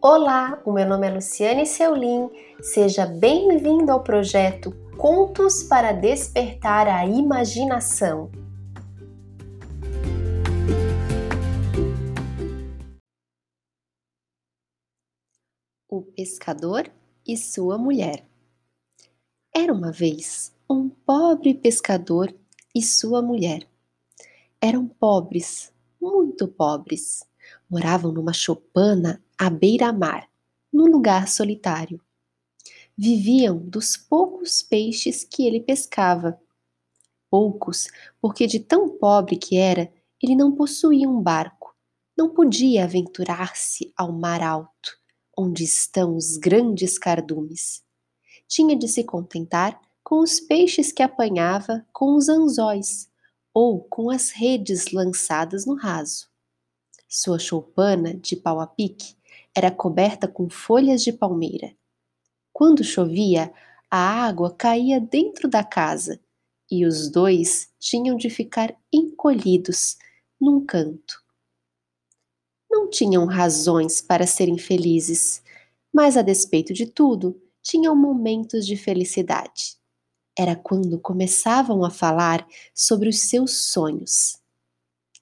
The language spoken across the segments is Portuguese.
Olá, o meu nome é Luciane Seulin. Seja bem-vindo ao projeto Contos para Despertar a Imaginação. O pescador e sua mulher. Era uma vez um pobre pescador e sua mulher. Eram pobres, muito pobres. Moravam numa choupana à beira-mar, num lugar solitário. Viviam dos poucos peixes que ele pescava. Poucos, porque de tão pobre que era, ele não possuía um barco, não podia aventurar-se ao mar alto, onde estão os grandes cardumes. Tinha de se contentar com os peixes que apanhava com os anzóis ou com as redes lançadas no raso. Sua choupana de pau a pique era coberta com folhas de palmeira. Quando chovia, a água caía dentro da casa e os dois tinham de ficar encolhidos num canto. Não tinham razões para serem felizes, mas a despeito de tudo, tinham momentos de felicidade era quando começavam a falar sobre os seus sonhos.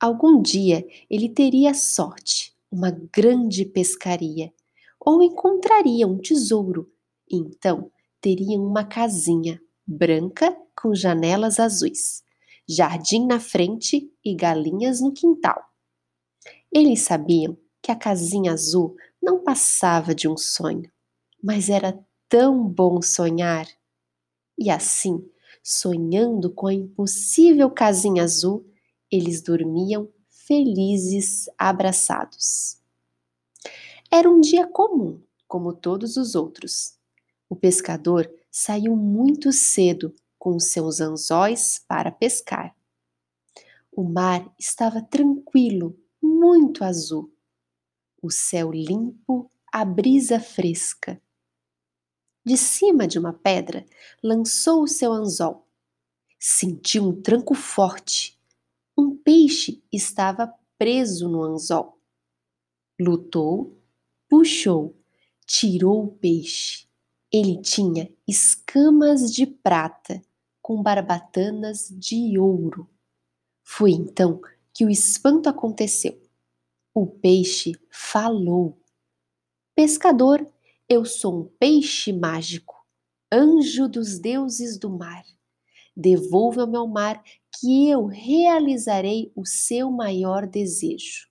Algum dia ele teria sorte, uma grande pescaria, ou encontraria um tesouro, e então teriam uma casinha branca com janelas azuis, jardim na frente e galinhas no quintal. Eles sabiam que a casinha azul não passava de um sonho, mas era tão bom sonhar. E assim, sonhando com a impossível casinha azul, eles dormiam felizes, abraçados. Era um dia comum, como todos os outros. O pescador saiu muito cedo com seus anzóis para pescar. O mar estava tranquilo, muito azul. O céu limpo, a brisa fresca de cima de uma pedra, lançou o seu anzol. Sentiu um tranco forte. Um peixe estava preso no anzol. Lutou, puxou, tirou o peixe. Ele tinha escamas de prata com barbatanas de ouro. Foi então que o espanto aconteceu. O peixe falou. Pescador eu sou um peixe mágico, anjo dos deuses do mar. Devolva-me ao mar, que eu realizarei o seu maior desejo.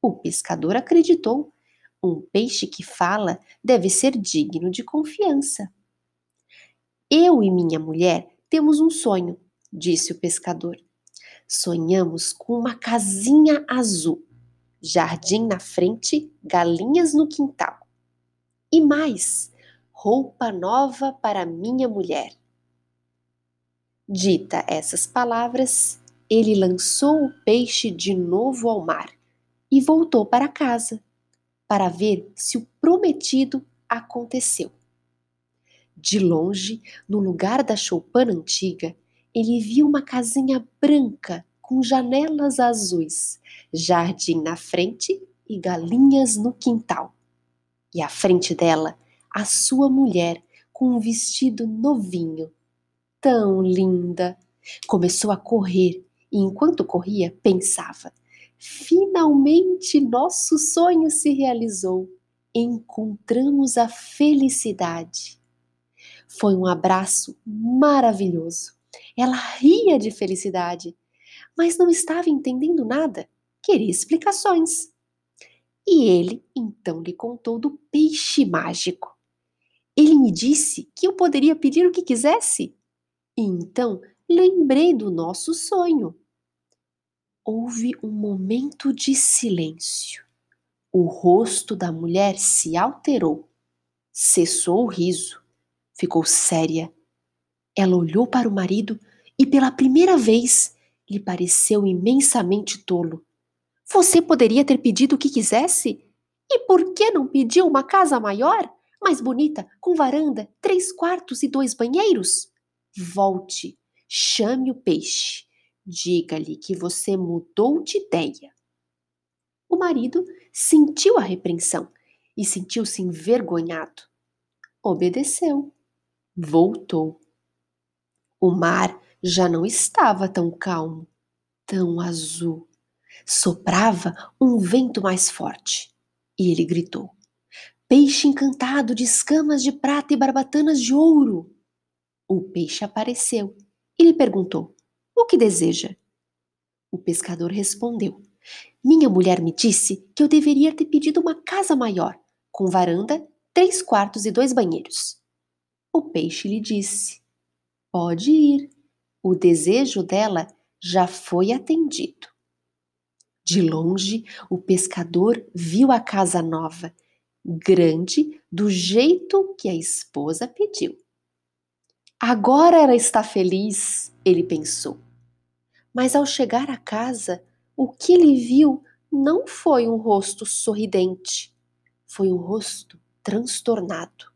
O pescador acreditou. Um peixe que fala deve ser digno de confiança. Eu e minha mulher temos um sonho, disse o pescador. Sonhamos com uma casinha azul, jardim na frente, galinhas no quintal. E mais, roupa nova para minha mulher. Dita essas palavras, ele lançou o peixe de novo ao mar e voltou para casa para ver se o prometido aconteceu. De longe, no lugar da choupana antiga, ele viu uma casinha branca com janelas azuis, jardim na frente e galinhas no quintal e à frente dela a sua mulher com um vestido novinho. Tão linda! Começou a correr e enquanto corria pensava: finalmente nosso sonho se realizou. Encontramos a felicidade. Foi um abraço maravilhoso. Ela ria de felicidade, mas não estava entendendo nada. Queria explicações. E ele então lhe contou do peixe mágico. Ele me disse que eu poderia pedir o que quisesse. Então lembrei do nosso sonho. Houve um momento de silêncio. O rosto da mulher se alterou. Cessou o riso. Ficou séria. Ela olhou para o marido e, pela primeira vez, lhe pareceu imensamente tolo. Você poderia ter pedido o que quisesse? E por que não pediu uma casa maior, mais bonita, com varanda, três quartos e dois banheiros? Volte, chame o peixe, diga-lhe que você mudou de ideia. O marido sentiu a repreensão e sentiu-se envergonhado. Obedeceu. Voltou. O mar já não estava tão calmo, tão azul. Soprava um vento mais forte e ele gritou: Peixe encantado de escamas de prata e barbatanas de ouro! O peixe apareceu e lhe perguntou: O que deseja? O pescador respondeu: Minha mulher me disse que eu deveria ter pedido uma casa maior, com varanda, três quartos e dois banheiros. O peixe lhe disse: Pode ir o desejo dela já foi atendido. De longe, o pescador viu a casa nova, grande do jeito que a esposa pediu. Agora ela está feliz, ele pensou. Mas ao chegar à casa, o que ele viu não foi um rosto sorridente, foi um rosto transtornado.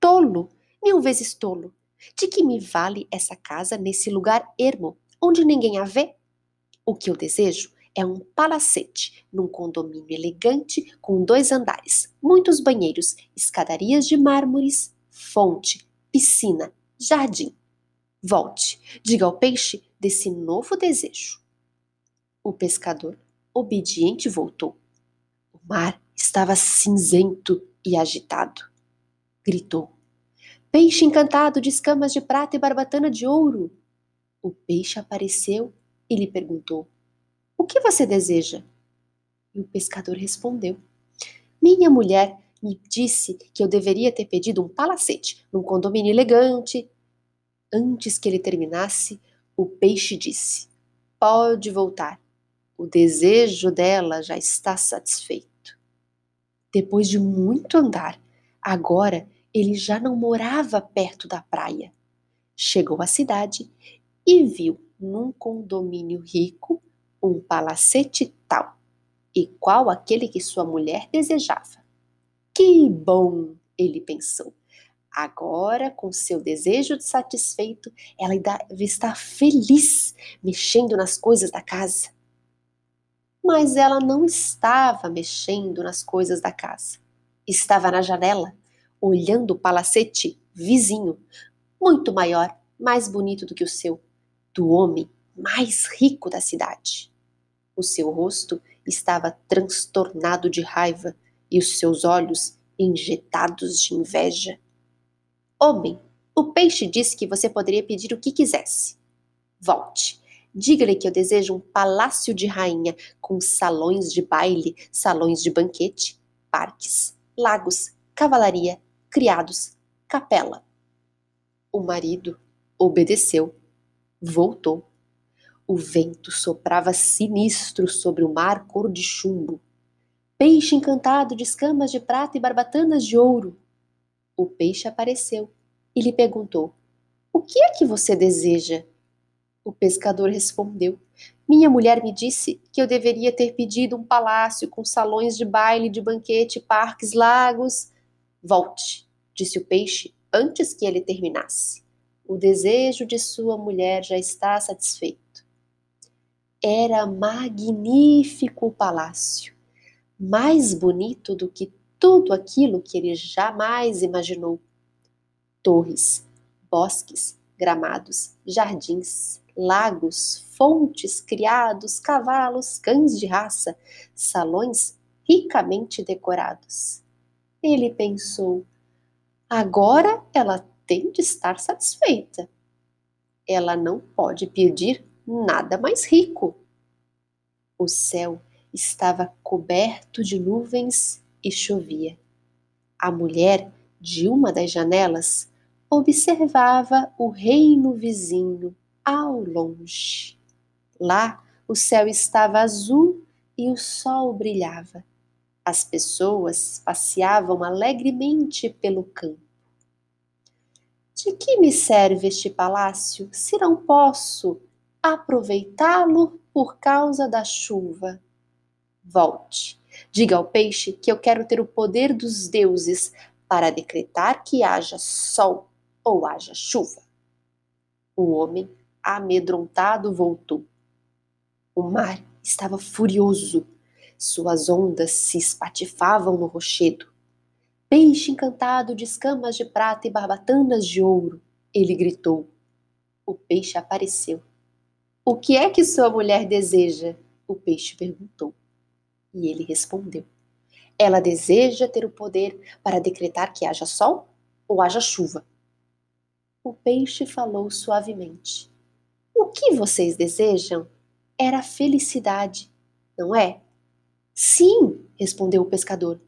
Tolo, mil vezes tolo, de que me vale essa casa nesse lugar ermo, onde ninguém a vê? O que eu desejo é um palacete, num condomínio elegante com dois andares, muitos banheiros, escadarias de mármores, fonte, piscina, jardim. Volte, diga ao peixe desse novo desejo. O pescador, obediente, voltou. O mar estava cinzento e agitado. Gritou: Peixe encantado de escamas de prata e barbatana de ouro. O peixe apareceu e lhe perguntou: O que você deseja? E o pescador respondeu: Minha mulher me disse que eu deveria ter pedido um palacete num condomínio elegante. Antes que ele terminasse, o peixe disse: Pode voltar. O desejo dela já está satisfeito. Depois de muito andar, agora ele já não morava perto da praia. Chegou à cidade e viu num condomínio rico um palacete tal e qual aquele que sua mulher desejava. Que bom, ele pensou. Agora, com seu desejo satisfeito, ela deve estar feliz mexendo nas coisas da casa. Mas ela não estava mexendo nas coisas da casa. Estava na janela olhando o palacete vizinho, muito maior, mais bonito do que o seu, do homem mais rico da cidade. O seu rosto estava transtornado de raiva e os seus olhos injetados de inveja. Homem, o peixe disse que você poderia pedir o que quisesse. Volte. Diga-lhe que eu desejo um palácio de rainha com salões de baile, salões de banquete, parques, lagos, cavalaria, criados, capela. O marido obedeceu, voltou. O vento soprava sinistro sobre o mar cor de chumbo. Peixe encantado de escamas de prata e barbatanas de ouro. O peixe apareceu e lhe perguntou: O que é que você deseja? O pescador respondeu: Minha mulher me disse que eu deveria ter pedido um palácio com salões de baile, de banquete, parques, lagos. Volte, disse o peixe antes que ele terminasse. O desejo de sua mulher já está satisfeito. Era magnífico o palácio, mais bonito do que tudo aquilo que ele jamais imaginou. Torres, bosques, gramados, jardins, lagos, fontes, criados, cavalos, cães de raça, salões ricamente decorados. Ele pensou: Agora ela tem de estar satisfeita. Ela não pode pedir nada mais rico. O céu estava coberto de nuvens e chovia. A mulher de uma das janelas observava o reino vizinho ao longe. Lá o céu estava azul e o sol brilhava. As pessoas passeavam alegremente pelo campo. De que me serve este palácio se não posso aproveitá-lo por causa da chuva? Volte, diga ao peixe que eu quero ter o poder dos deuses para decretar que haja sol ou haja chuva. O homem, amedrontado, voltou. O mar estava furioso suas ondas se espatifavam no rochedo. Peixe encantado de escamas de prata e barbatanas de ouro, ele gritou. O peixe apareceu. O que é que sua mulher deseja? O peixe perguntou. E ele respondeu: Ela deseja ter o poder para decretar que haja sol ou haja chuva. O peixe falou suavemente: O que vocês desejam era felicidade, não é? Sim, respondeu o pescador.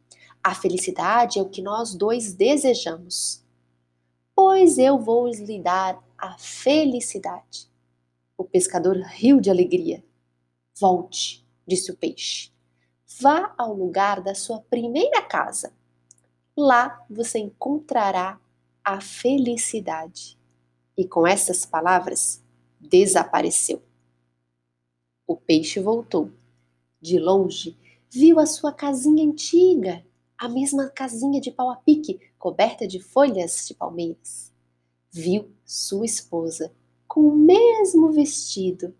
A felicidade é o que nós dois desejamos. Pois eu vou lhe dar a felicidade. O pescador riu de alegria. Volte, disse o peixe. Vá ao lugar da sua primeira casa. Lá você encontrará a felicidade. E com essas palavras, desapareceu. O peixe voltou. De longe, viu a sua casinha antiga, a mesma casinha de pau a pique, coberta de folhas de palmeiras. Viu sua esposa com o mesmo vestido.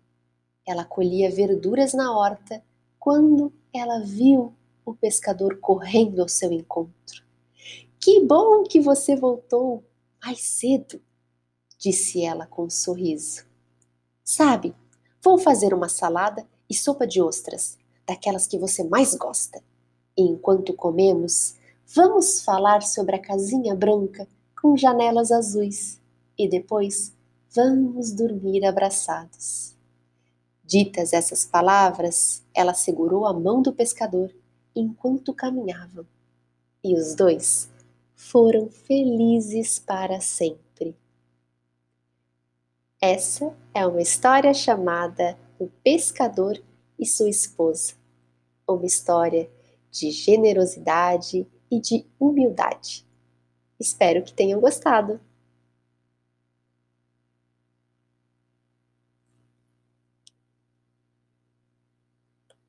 Ela colhia verduras na horta quando ela viu o pescador correndo ao seu encontro. Que bom que você voltou mais cedo, disse ela com um sorriso. Sabe, vou fazer uma salada e sopa de ostras daquelas que você mais gosta. E enquanto comemos, vamos falar sobre a casinha branca com janelas azuis e depois vamos dormir abraçados. Ditas essas palavras, ela segurou a mão do pescador enquanto caminhavam, e os dois foram felizes para sempre. Essa é uma história chamada O Pescador e sua esposa. Uma história de generosidade e de humildade. Espero que tenham gostado.